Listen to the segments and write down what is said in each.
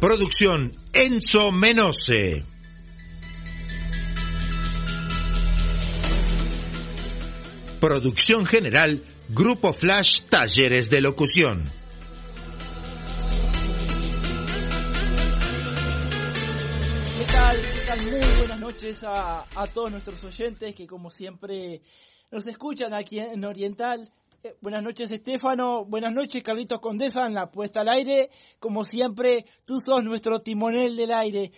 Producción Enzo Menose. Producción general Grupo Flash Talleres de Locución. ¿Qué tal? ¿Qué tal? Muy buenas noches a, a todos nuestros oyentes que como siempre nos escuchan aquí en Oriental. Eh, buenas noches Estefano, buenas noches Carlitos Condesa en la puesta al aire. Como siempre, tú sos nuestro timonel del aire.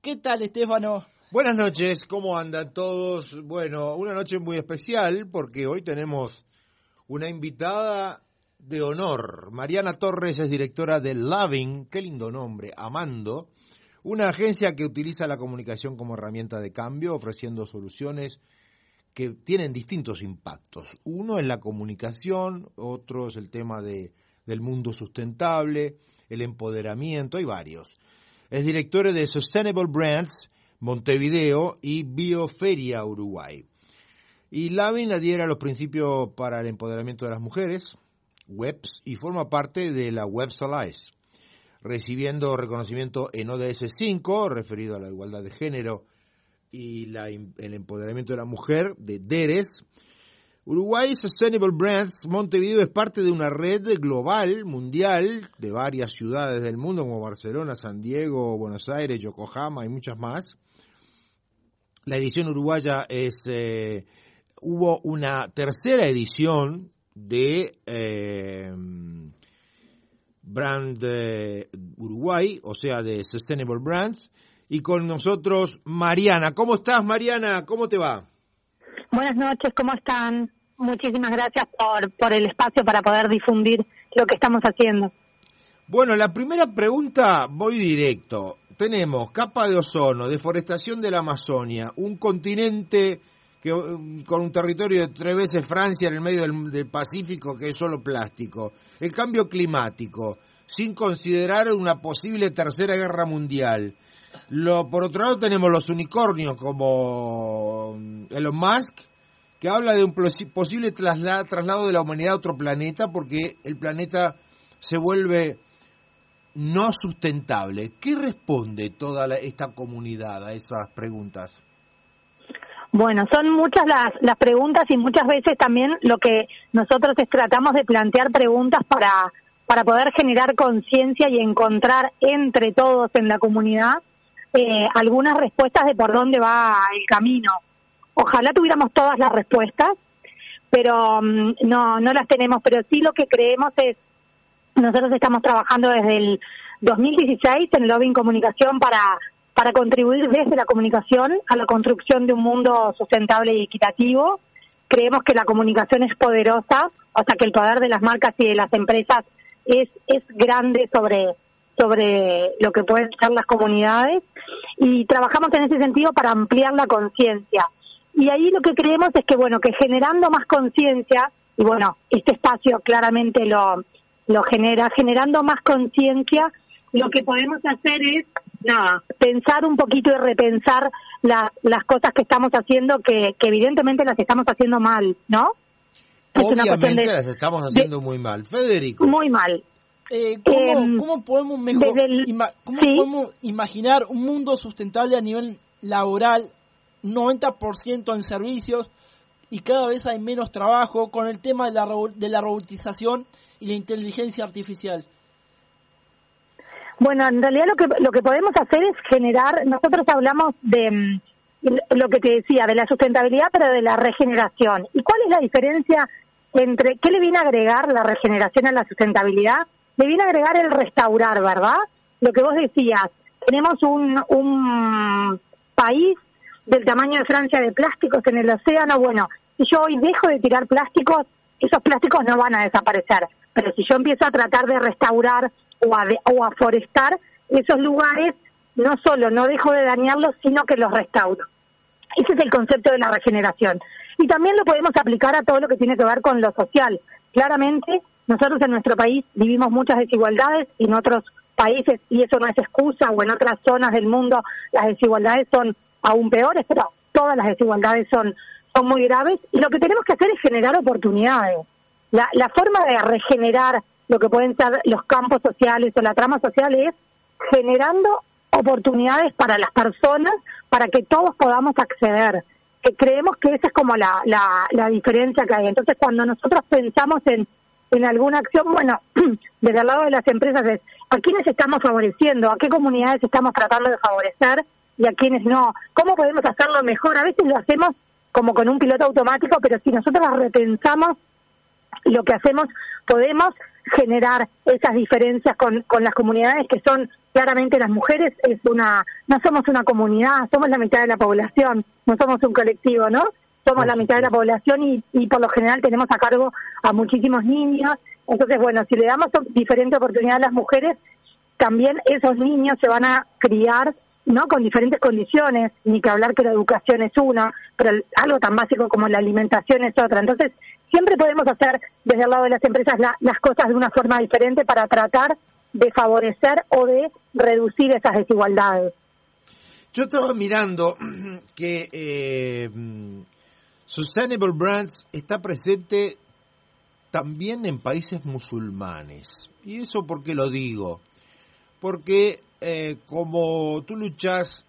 ¿Qué tal Estefano? Buenas noches, ¿cómo andan todos? Bueno, una noche muy especial porque hoy tenemos una invitada de honor. Mariana Torres es directora de Loving, qué lindo nombre, Amando, una agencia que utiliza la comunicación como herramienta de cambio, ofreciendo soluciones que tienen distintos impactos. Uno es la comunicación, otro es el tema de, del mundo sustentable, el empoderamiento, hay varios. Es directora de Sustainable Brands Montevideo y Bioferia Uruguay. Y Lavin adhiere a los principios para el empoderamiento de las mujeres, WEBS, y forma parte de la WEBS Alliance, recibiendo reconocimiento en ODS 5, referido a la igualdad de género y la, el empoderamiento de la mujer, de DERES. Uruguay Sustainable Brands Montevideo es parte de una red global, mundial, de varias ciudades del mundo como Barcelona, San Diego, Buenos Aires, Yokohama y muchas más. La edición uruguaya es... Eh, hubo una tercera edición de eh, Brand eh, Uruguay, o sea, de Sustainable Brands, y con nosotros Mariana. ¿Cómo estás, Mariana? ¿Cómo te va? Buenas noches, ¿cómo están? Muchísimas gracias por, por el espacio para poder difundir lo que estamos haciendo. Bueno, la primera pregunta, voy directo. Tenemos capa de ozono, deforestación de la Amazonia, un continente que, con un territorio de tres veces Francia en el medio del, del Pacífico que es solo plástico, el cambio climático, sin considerar una posible tercera guerra mundial. Lo, por otro lado tenemos los unicornios como Elon Musk, que habla de un posible traslado, traslado de la humanidad a otro planeta porque el planeta se vuelve no sustentable. ¿Qué responde toda la, esta comunidad a esas preguntas? Bueno, son muchas las, las preguntas y muchas veces también lo que nosotros es, tratamos de plantear preguntas para, para poder generar conciencia y encontrar entre todos en la comunidad eh, algunas respuestas de por dónde va el camino. Ojalá tuviéramos todas las respuestas, pero um, no, no las tenemos. Pero sí lo que creemos es, nosotros estamos trabajando desde el 2016 en Lobbying Comunicación para, para contribuir desde la comunicación a la construcción de un mundo sustentable y equitativo. Creemos que la comunicación es poderosa, o sea que el poder de las marcas y de las empresas es, es grande sobre, sobre lo que pueden ser las comunidades y trabajamos en ese sentido para ampliar la conciencia. Y ahí lo que creemos es que, bueno, que generando más conciencia, y bueno, este espacio claramente lo, lo genera, generando más conciencia, lo que podemos hacer es, nada, pensar un poquito y repensar la, las cosas que estamos haciendo, que, que evidentemente las estamos haciendo mal, ¿no? Es Obviamente de, las estamos haciendo de, muy mal. Federico. Muy mal. Eh, ¿cómo, eh, ¿cómo, podemos mejor, el, ima, ¿cómo ¿sí? podemos imaginar un mundo sustentable a nivel laboral, 90% en servicios y cada vez hay menos trabajo con el tema de la, de la robotización y la inteligencia artificial? Bueno, en realidad lo que lo que podemos hacer es generar, nosotros hablamos de lo que te decía, de la sustentabilidad, pero de la regeneración. ¿Y cuál es la diferencia entre qué le viene a agregar la regeneración a la sustentabilidad? Le viene a agregar el restaurar, ¿verdad? Lo que vos decías, tenemos un, un país del tamaño de Francia de plásticos en el océano, bueno, si yo hoy dejo de tirar plásticos, esos plásticos no van a desaparecer, pero si yo empiezo a tratar de restaurar o a, de, o a forestar, esos lugares no solo no dejo de dañarlos, sino que los restauro. Ese es el concepto de la regeneración. Y también lo podemos aplicar a todo lo que tiene que ver con lo social. Claramente, nosotros en nuestro país vivimos muchas desigualdades y en otros países, y eso no es excusa, o en otras zonas del mundo las desigualdades son aún peores, pero todas las desigualdades son, son muy graves. Y lo que tenemos que hacer es generar oportunidades. La, la forma de regenerar lo que pueden ser los campos sociales o la trama social es generando oportunidades para las personas para que todos podamos acceder. Que creemos que esa es como la, la, la diferencia que hay. Entonces, cuando nosotros pensamos en, en alguna acción, bueno, desde el lado de las empresas es a quiénes estamos favoreciendo, a qué comunidades estamos tratando de favorecer y a quiénes no. ¿Cómo podemos hacerlo mejor? A veces lo hacemos como con un piloto automático, pero si nosotros repensamos lo que hacemos, podemos generar esas diferencias con, con las comunidades que son claramente las mujeres es una no somos una comunidad somos la mitad de la población no somos un colectivo no somos la mitad de la población y, y por lo general tenemos a cargo a muchísimos niños. Entonces bueno si le damos diferente oportunidad a las mujeres también esos niños se van a criar no con diferentes condiciones ni que hablar que la educación es una pero algo tan básico como la alimentación es otra. Entonces siempre podemos hacer desde el lado de las empresas las cosas de una forma diferente para tratar de favorecer o de reducir esas desigualdades. Yo estaba mirando que eh, Sustainable Brands está presente también en países musulmanes. ¿Y eso por qué lo digo? Porque eh, como tú luchas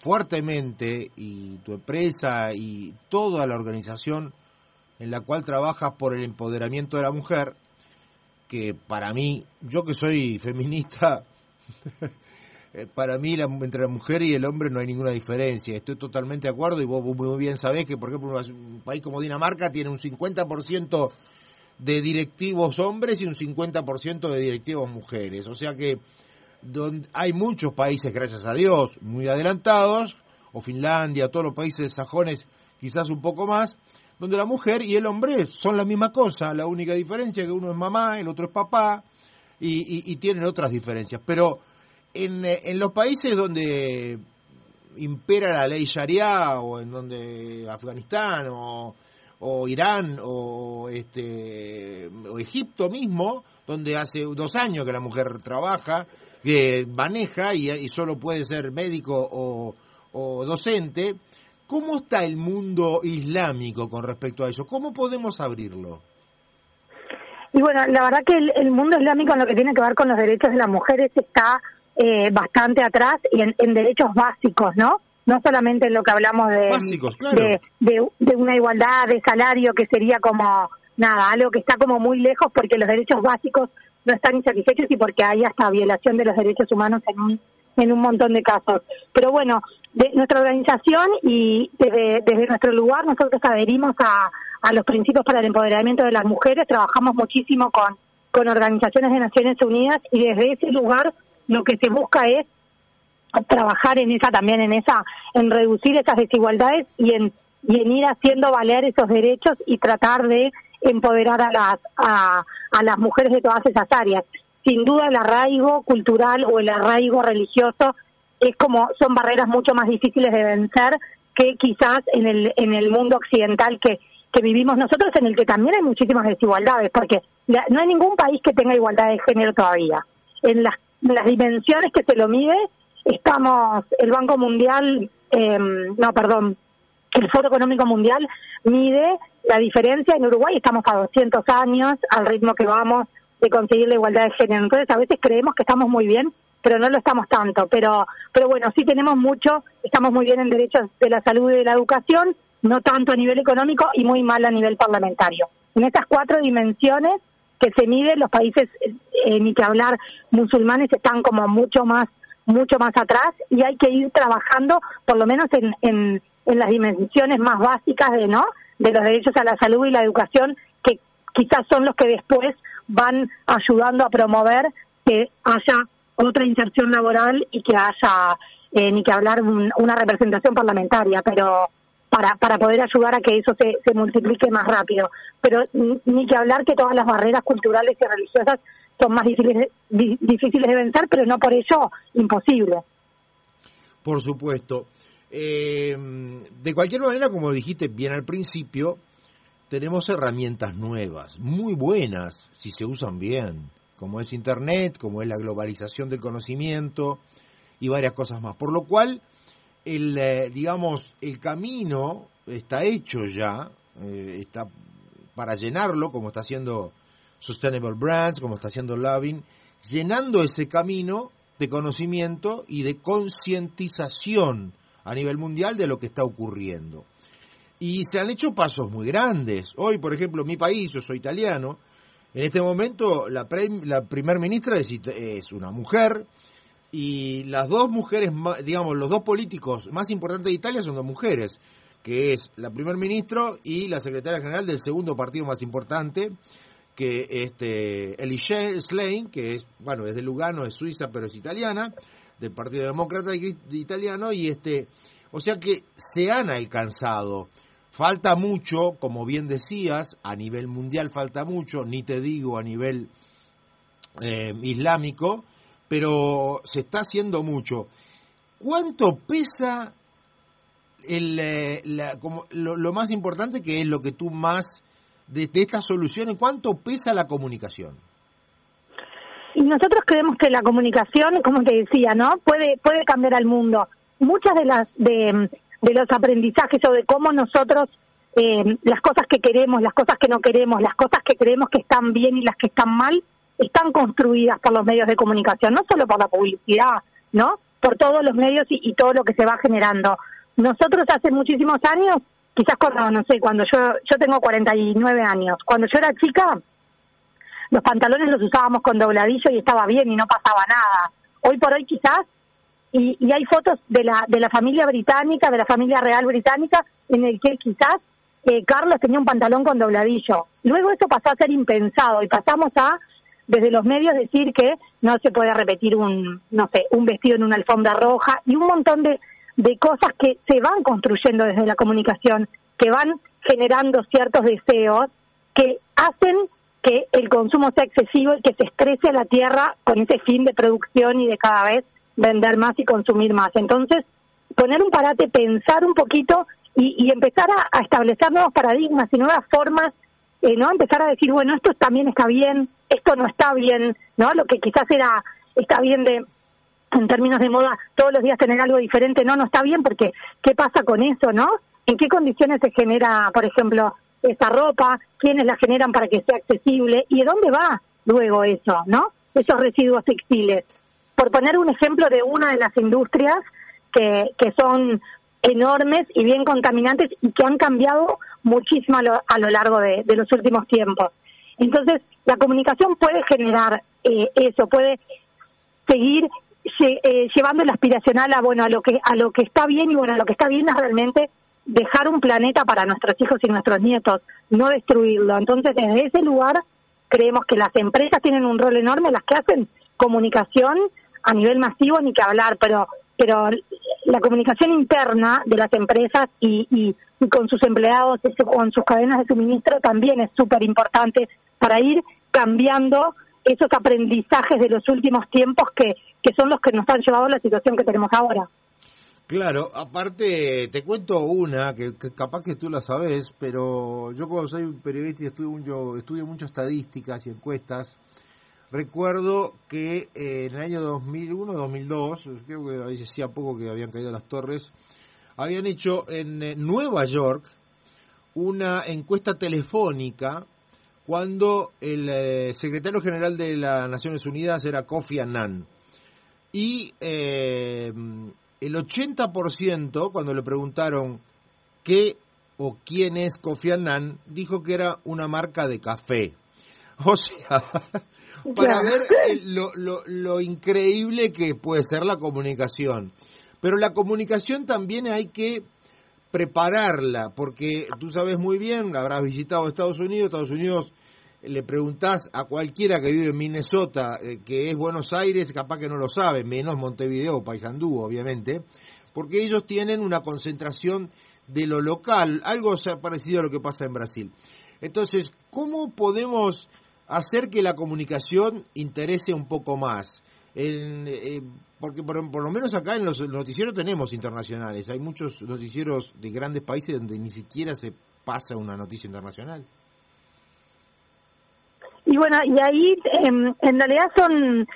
fuertemente y tu empresa y toda la organización en la cual trabajas por el empoderamiento de la mujer, que para mí, yo que soy feminista, para mí entre la mujer y el hombre no hay ninguna diferencia. Estoy totalmente de acuerdo y vos muy bien sabés que, por ejemplo, un país como Dinamarca tiene un 50% de directivos hombres y un 50% de directivos mujeres. O sea que hay muchos países, gracias a Dios, muy adelantados, o Finlandia, todos los países sajones quizás un poco más, donde la mujer y el hombre son la misma cosa, la única diferencia es que uno es mamá, el otro es papá, y, tienen otras diferencias. Pero en, eh, en, los países donde impera la ley Sharia, o en donde Afganistán, o, o Irán, o, este, o Egipto mismo, donde hace dos años que la mujer trabaja, que maneja y, solo puede ser médico o, o docente, ¿Cómo está el mundo islámico con respecto a eso? ¿Cómo podemos abrirlo? Y bueno, la verdad que el, mundo islámico en lo que tiene que ver con los derechos de las mujeres está eh, bastante atrás y en, derechos básicos, ¿no? No solamente en lo que hablamos de, de, de, una igualdad de salario que sería como, nada, algo que está como muy lejos porque los derechos básicos no están insatisfechos y porque hay hasta violación de los derechos humanos en un, en un montón de casos. Pero bueno, de nuestra organización y desde, desde nuestro lugar nosotros adherimos a, a los principios para el empoderamiento de las mujeres, trabajamos muchísimo con, con organizaciones de Naciones Unidas y desde ese lugar lo que se busca es trabajar en esa también en esa en reducir esas desigualdades y en y en ir haciendo valer esos derechos y tratar de empoderar a las a, las mujeres de todas esas áreas. Sin duda el arraigo cultural o el arraigo religioso es como son barreras mucho más difíciles de vencer que quizás en el en el mundo occidental que que vivimos nosotros en el que también hay muchísimas desigualdades porque no hay ningún país que tenga igualdad de género todavía. En las, las dimensiones que se lo mide estamos el Banco Mundial eh, no perdón el Foro Económico Mundial mide la diferencia en Uruguay estamos a 200 años al ritmo que vamos de conseguir la igualdad de género entonces a veces creemos que estamos muy bien pero no lo estamos tanto. Pero, pero bueno, sí tenemos mucho, estamos muy bien en derechos de la salud y de la educación, no tanto a nivel económico y muy mal a nivel parlamentario. En estas cuatro dimensiones que se miden, los países, eh, ni que hablar, musulmanes están como mucho más mucho más atrás y hay que ir trabajando por lo menos en, en, en las dimensiones más básicas de no de los derechos a la salud y la educación que quizás son los que después van ayudando a promover que haya otra inserción laboral y que haya eh, ni que hablar una representación parlamentaria, pero para, para poder ayudar a que eso se, se multiplique más rápido. Pero ni que hablar que todas las barreras culturales y religiosas son más difíciles, difíciles de vencer, pero no por ello imposible. Por supuesto. Eh, de cualquier manera, como dijiste bien al principio, tenemos herramientas nuevas, muy buenas, si se usan bien, como es Internet, como es la globalización del conocimiento y varias cosas más. Por lo cual, el, eh, digamos, el camino está hecho ya, eh, está para llenarlo, como está haciendo Sustainable Brands, como está haciendo Loving, llenando ese camino de conocimiento y de concientización a nivel mundial de lo que está ocurriendo. Y se han hecho pasos muy grandes. Hoy, por ejemplo, mi país, yo soy italiano, en este momento la, la primer ministra es, es, una mujer y las dos mujeres, digamos, los dos políticos más importantes de Italia son dos mujeres, que es la primer ministro y la secretaria general del segundo partido más importante, que este Elisha Slein, que es, bueno, es de Lugano, es suiza, pero es italiana, del Partido Demócrata Italiano, y este, o sea que se han alcanzado. Falta mucho, como bien decías, a nivel mundial falta mucho, ni te digo a nivel eh, islámico, pero se está haciendo mucho. ¿Cuánto pesa el, eh, como, lo, más importante que es lo que tú más de, estas soluciones, ¿cuánto pesa la comunicación? Y nosotros creemos que la comunicación, como te decía, ¿no? Puede puede cambiar al mundo. Muchas de las de, los aprendizajes o de cómo nosotros eh, las cosas que queremos, las cosas que no queremos, las cosas que creemos que están bien y las que están mal, están construidas por los medios de comunicación, no solo por la publicidad, ¿no? Por todos los medios y, todo lo que se va generando. Nosotros hace muchísimos años quizás cuando, no sé, cuando yo, yo tengo 49 años, cuando yo era chica, los pantalones los usábamos con dobladillo y estaba bien y no pasaba nada. Hoy por hoy quizás, y, y hay fotos de la, de la familia británica, de la familia real británica, en el que quizás eh, Carlos tenía un pantalón con dobladillo. Luego eso pasó a ser impensado y pasamos a, desde los medios, decir que no se puede repetir un, no sé, un vestido en una alfombra roja y un montón de, de cosas que se van construyendo desde la comunicación, que van generando ciertos deseos que hacen que el consumo sea excesivo y que se estrese a la tierra con ese fin de producción y de cada vez vender más y consumir más. Entonces, poner un parate, pensar un poquito y, empezar a, establecer nuevos paradigmas y nuevas formas, eh, ¿no? Empezar a decir, bueno, esto también está bien, esto no está bien, ¿no? Lo que quizás era, está bien de en términos de moda, todos los días tener algo diferente, no, no está bien porque ¿qué pasa con eso, no? ¿En qué condiciones se genera, por ejemplo, esa ropa? ¿Quiénes la generan para que sea accesible? ¿Y de dónde va luego eso, no? Esos residuos textiles. Por poner un ejemplo de una de las industrias que, que son enormes y bien contaminantes y que han cambiado muchísimo a lo, a lo largo de, los últimos tiempos. Entonces, la comunicación puede generar eh, eso, puede seguir eh, llevando el aspiracional a bueno a lo que a lo que está bien y bueno a lo que está bien es realmente dejar un planeta para nuestros hijos y nuestros nietos, no destruirlo. Entonces, desde ese lugar creemos que las empresas tienen un rol enorme, las que hacen comunicación a nivel masivo ni que hablar, pero pero la comunicación interna de las empresas y, y, con sus empleados, con sus cadenas de suministro también es súper importante para ir cambiando esos aprendizajes de los últimos tiempos que, son los que nos han llevado a la situación que tenemos ahora. Claro, aparte te cuento una que, capaz que tú la sabes, pero yo como soy un periodista y estudio mucho, estudio mucho estadísticas y encuestas, recuerdo que eh, en el año 2001-2002, creo que ahí decía poco que habían caído las torres, habían hecho en eh, Nueva York una encuesta telefónica cuando el eh, secretario general de las Naciones Unidas era Kofi Annan. Y el 80%, cuando le preguntaron qué o quién es Kofi Annan, dijo que era una marca de café. O sea, para ver lo, lo, lo increíble que puede ser la comunicación. Pero la comunicación también hay que prepararla, porque tú sabes muy bien, habrás visitado Estados Unidos, Estados Unidos le preguntás a cualquiera que vive en Minnesota, eh, que es Buenos Aires, capaz que no lo sabe, menos Montevideo, Paysandú, obviamente, porque ellos tienen una concentración de lo local, algo parecido a lo que pasa en Brasil. Entonces, ¿cómo podemos hacer que la comunicación interese un poco más? eh, porque por, lo menos acá en los noticieros tenemos internacionales, hay muchos noticieros de grandes países donde ni siquiera se pasa una noticia internacional. Y bueno, y ahí em, en realidad son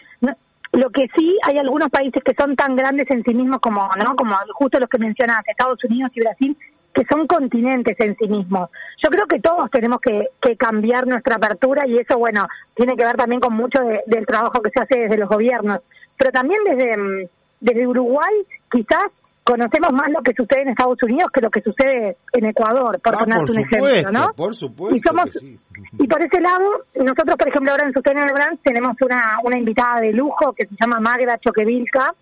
lo que sí hay algunos países que son tan grandes en sí mismos como no como justo los que mencionas Estados Unidos y Brasil que son continentes en sí mismos. Yo creo que todos tenemos que, que cambiar nuestra apertura y eso, bueno, tiene que ver también con mucho del trabajo que se hace desde los gobiernos. Pero también desde, mm, desde Uruguay, quizás conocemos más lo que sucede en Estados Unidos que lo que sucede en Ecuador, por ah, poner un ejemplo, ¿no? Por supuesto. Y, somos, y por ese lado, nosotros, por ejemplo, ahora en Sustainable Brands tenemos una, una invitada de lujo que se llama Magda Choquevilca,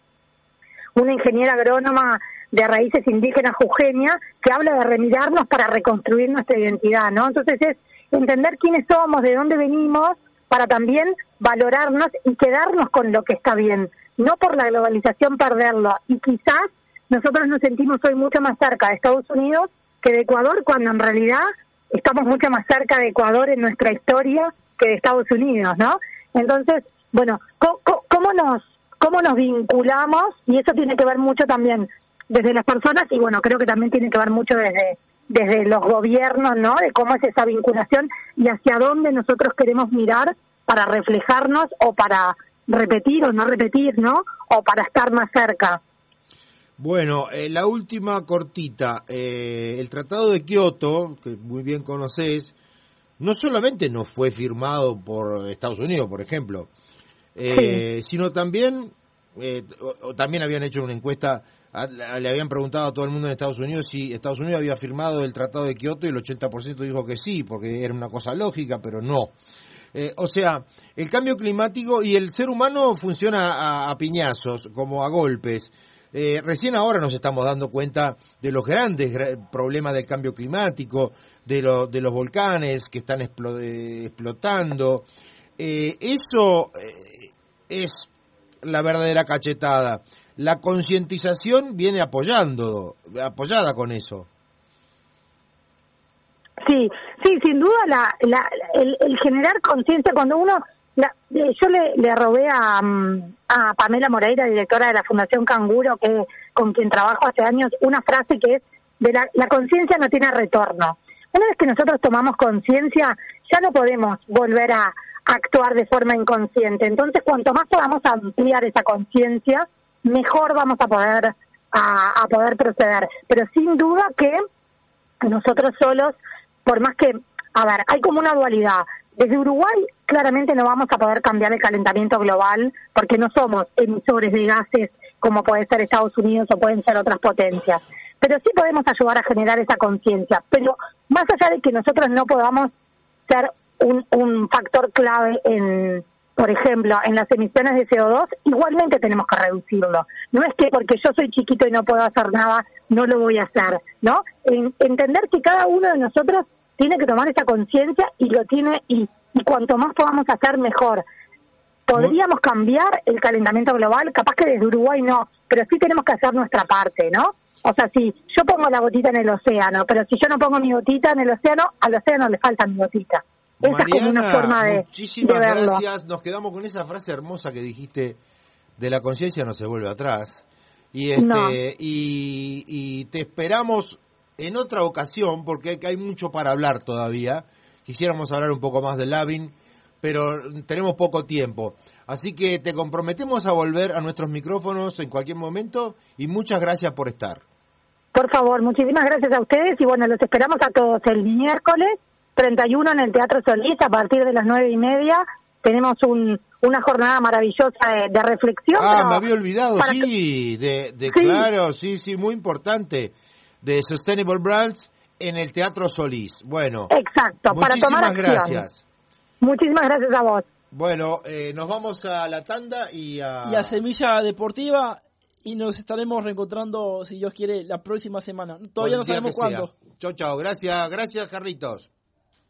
una ingeniera agrónoma de raíces indígenas jujeña, que habla de remirarnos para reconstruir nuestra identidad, ¿no? Entonces es entender quiénes somos, de dónde venimos, para también valorarnos y quedarnos con lo que está bien, no por la globalización perderlo. Y quizás nosotros nos sentimos hoy mucho más cerca de Estados Unidos que de Ecuador, cuando en realidad estamos mucho más cerca de Ecuador en nuestra historia que de Estados Unidos, ¿no? Entonces, bueno, ¿cómo, nos cómo nos vinculamos? Y eso tiene que ver mucho también desde las personas y bueno, creo que también tiene que ver mucho desde desde los gobiernos, ¿no? De cómo es esa vinculación y hacia dónde nosotros queremos mirar para reflejarnos o para repetir o no repetir, ¿no? O para estar más cerca. Bueno, eh, la última cortita. Eh, el Tratado de Kioto, que muy bien conoces, no solamente no fue firmado por Estados Unidos, por ejemplo, eh, sino también, también habían hecho una encuesta, le habían preguntado a todo el mundo en Estados Unidos si Estados Unidos había firmado el Tratado de Kioto y el 80% dijo que sí, porque era una cosa lógica, pero no. o sea, el cambio climático y el ser humano funciona a piñazos, como a golpes. Eh, recién ahora nos estamos dando cuenta de los grandes problemas del cambio climático, de, de los volcanes que están eh, explotando. Eh, eso es la verdadera cachetada. La concientización viene apoyando, apoyada con eso. Sí, sí, sin duda la, el generar conciencia cuando uno la, eh, yo le, le robé a, mm, a, Pamela Moreira, directora de la Fundación Canguro, que con quien trabajo hace años, una frase que es de la, la conciencia no tiene retorno. Una vez que nosotros tomamos conciencia, ya no podemos volver a, actuar de forma inconsciente. Entonces, cuanto más podamos ampliar esa conciencia, mejor vamos a poder a, poder proceder. Pero sin duda que nosotros solos, por más que, a ver, hay como una dualidad. Desde Uruguay claramente no vamos a poder cambiar el calentamiento global porque no somos emisores de gases como puede ser Estados Unidos o pueden ser otras potencias. Pero sí podemos ayudar a generar esa conciencia. Pero más allá de que nosotros no podamos ser un, un factor clave en, por ejemplo, en las emisiones de CO2, igualmente tenemos que reducirlo. No es que porque yo soy chiquito y no puedo hacer nada, no lo voy a hacer, ¿no? entender que cada uno de nosotros tiene que tomar esa conciencia y lo tiene y, cuanto más podamos hacer mejor. Podríamos cambiar el calentamiento global, capaz que desde Uruguay no, pero sí tenemos que hacer nuestra parte, ¿no? O sea, si yo pongo la gotita en el océano, pero si yo no pongo mi gotita en el océano, al océano le falta mi gotita. Esa es como una forma de, muchísimas gracias. Nos quedamos con esa frase hermosa que dijiste de la conciencia no se vuelve atrás. Y este y, y te esperamos en otra ocasión, porque hay mucho para hablar todavía. Quisiéramos hablar un poco más de Lavin, pero tenemos poco tiempo. Así que te comprometemos a volver a nuestros micrófonos en cualquier momento y muchas gracias por estar. Por favor, muchísimas gracias a ustedes y bueno, los esperamos a todos el miércoles 31 en el Teatro Solís a partir de las nueve y media. Tenemos un, una jornada maravillosa de, reflexión. Ah, me había olvidado, sí, de, de claro, sí, sí, muy importante de Sustainable Brands en el Teatro Solís. Bueno, exacto, muchísimas gracias. Muchísimas gracias a vos. Bueno, eh, nos vamos a la tanda y a... Y a Semilla Deportiva y nos estaremos reencontrando, si Dios quiere, la próxima semana. Todavía no sabemos cuándo. Chao, chao. Gracias, gracias, Carlitos.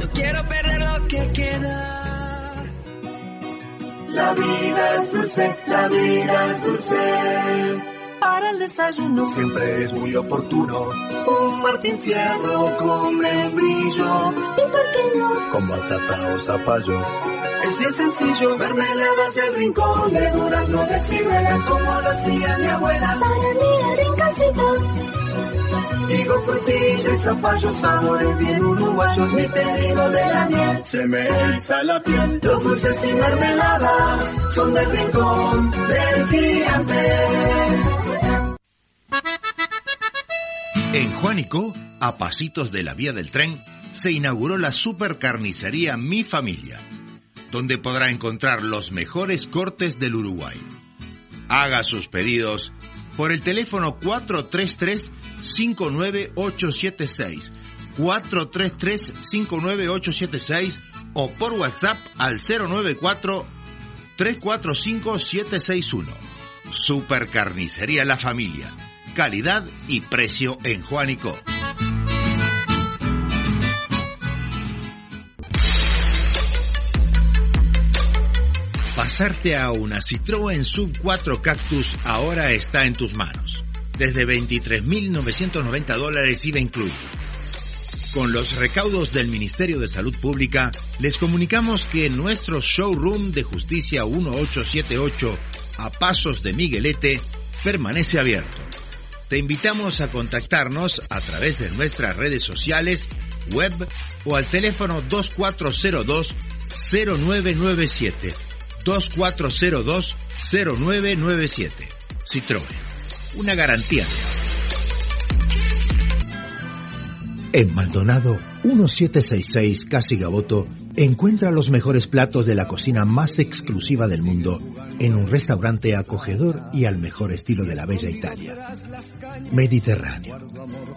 No quiero perder lo que queda. La vida es dulce, la vida es dulce. Para el desayuno Siempre es muy oportuno. Un Martín Fierro con membrillo. ¿Y por qué no? Con batata o zapallo. Es bien sencillo, mermeladas del rincón de durazno de ciruela, como lo hacía mi abuela. Para mí el rinconcito. Digo frutilla y zapallo, sabores bien uruguayos, mi pedido de la miel. Se me eriza la piel, los dulces y mermeladas son del rincón del gigante. En Juanico, a pasitos de la vía del tren, se inauguró la supercarnicería Mi Familia, donde podrá encontrar los mejores cortes del Uruguay. Haga sus pedidos por el teléfono 433-59876, 433-59876 o por WhatsApp al 094-345-761. Supercarnicería La Familia. Calidad y precio en Juanico. Pasarte a una Citroën Sub 4 Cactus ahora está en tus manos. Desde 23.990 dólares IVA incluido. Con los recaudos del Ministerio de Salud Pública, les comunicamos que nuestro showroom de justicia 1878 a pasos de Miguelete permanece abierto. Te invitamos a contactarnos a través de nuestras redes sociales, web o al teléfono 2402-0997. 2402-0997. Citroën. Una garantía. En Maldonado 1766 Casi Gaboto encuentra los mejores platos de la cocina más exclusiva del mundo en un restaurante acogedor y al mejor estilo de la bella Italia. Mediterráneo.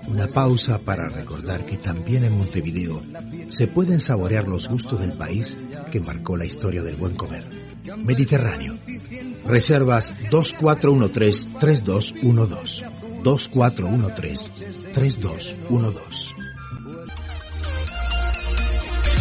Una pausa para recordar que también en Montevideo se pueden saborear los gustos del país que marcó la historia del buen comer. Mediterráneo. Reservas 2413-3212. 2413-3212.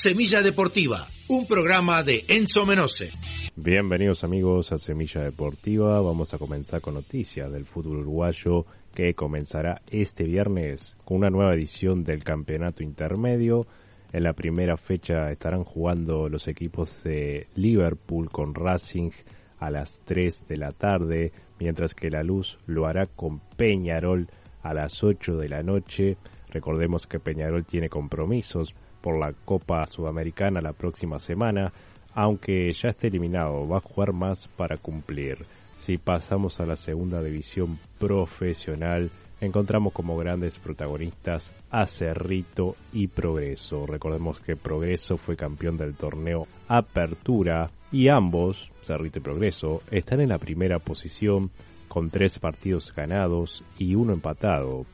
Semilla Deportiva, un programa de Enzo Menose. Bienvenidos amigos a Semilla Deportiva. Vamos a comenzar con noticias del fútbol uruguayo que comenzará este viernes con una nueva edición del campeonato intermedio. En la primera fecha estarán jugando los equipos de Liverpool con Racing a las 3 de la tarde, mientras que La Luz lo hará con Peñarol a las 8 de la noche. Recordemos que Peñarol tiene compromisos por la Copa Sudamericana la próxima semana, aunque ya esté eliminado, va a jugar más para cumplir. Si pasamos a la segunda división profesional, encontramos como grandes protagonistas a Cerrito y Progreso. Recordemos que Progreso fue campeón del torneo Apertura y ambos, Cerrito y Progreso, están en la primera posición con tres partidos ganados y uno empatado.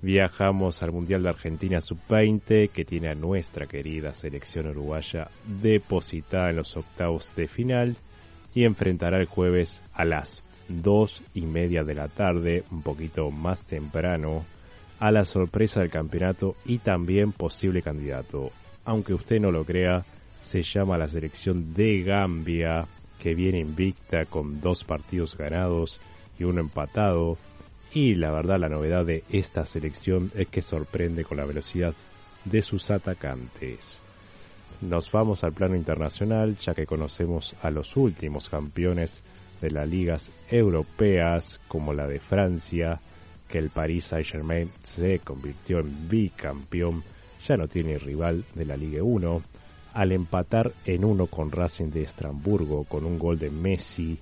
Viajamos al Mundial de Argentina Sub-20 que tiene a nuestra querida selección uruguaya depositada en los octavos de final y enfrentará el jueves a las dos y media de la tarde, un poquito más temprano, a la sorpresa del campeonato y también posible candidato. Aunque usted no lo crea, se llama la selección de Gambia, que viene invicta con dos partidos ganados y uno empatado. Y la verdad la novedad de esta selección es que sorprende con la velocidad de sus atacantes. Nos vamos al plano internacional ya que conocemos a los últimos campeones de las ligas europeas como la de Francia, que el Paris Saint-Germain se convirtió en bicampeón, ya no tiene rival de la Liga 1. al empatar en uno con Racing de Estrasburgo con un gol de Messi,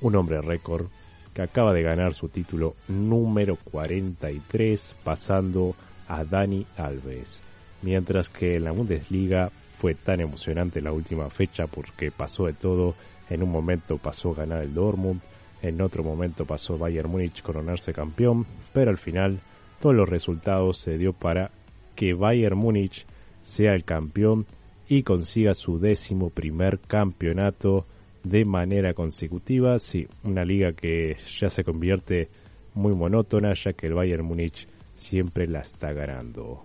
un hombre récord que acaba de ganar su título número 43 pasando a Dani Alves. Mientras que en la Bundesliga fue tan emocionante la última fecha porque pasó de todo. En un momento pasó a ganar el Dortmund, en otro momento pasó Bayern Múnich coronarse campeón, pero al final todos los resultados se dio para que Bayern Múnich sea el campeón y consiga su décimo primer campeonato de manera consecutiva. Sí, una liga que ya se convierte muy monótona ya que el Bayern Múnich siempre la está ganando.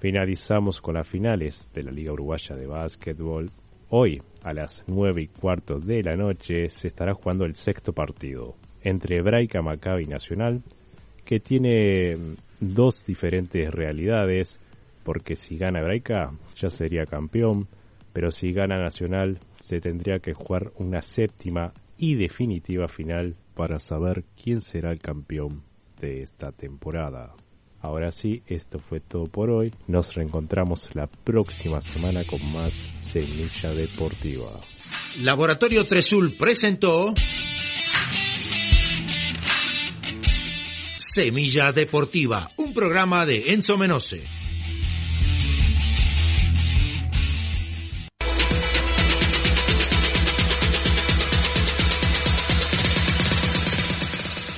Finalizamos con las finales de la Liga Uruguaya de Básquetbol. Hoy, a las 9 y cuarto de la noche, se estará jugando el sexto partido entre Hebraica Maccabi Nacional, que tiene dos diferentes realidades, porque si gana Hebraica ya sería campeón, pero si gana Nacional se tendría que jugar una séptima y definitiva final para saber quién será el campeón de esta temporada. Ahora sí, esto fue todo por hoy. Nos reencontramos la próxima semana con más Semilla Deportiva. Laboratorio Tresul presentó Semilla Deportiva, un programa de Enzo Menose.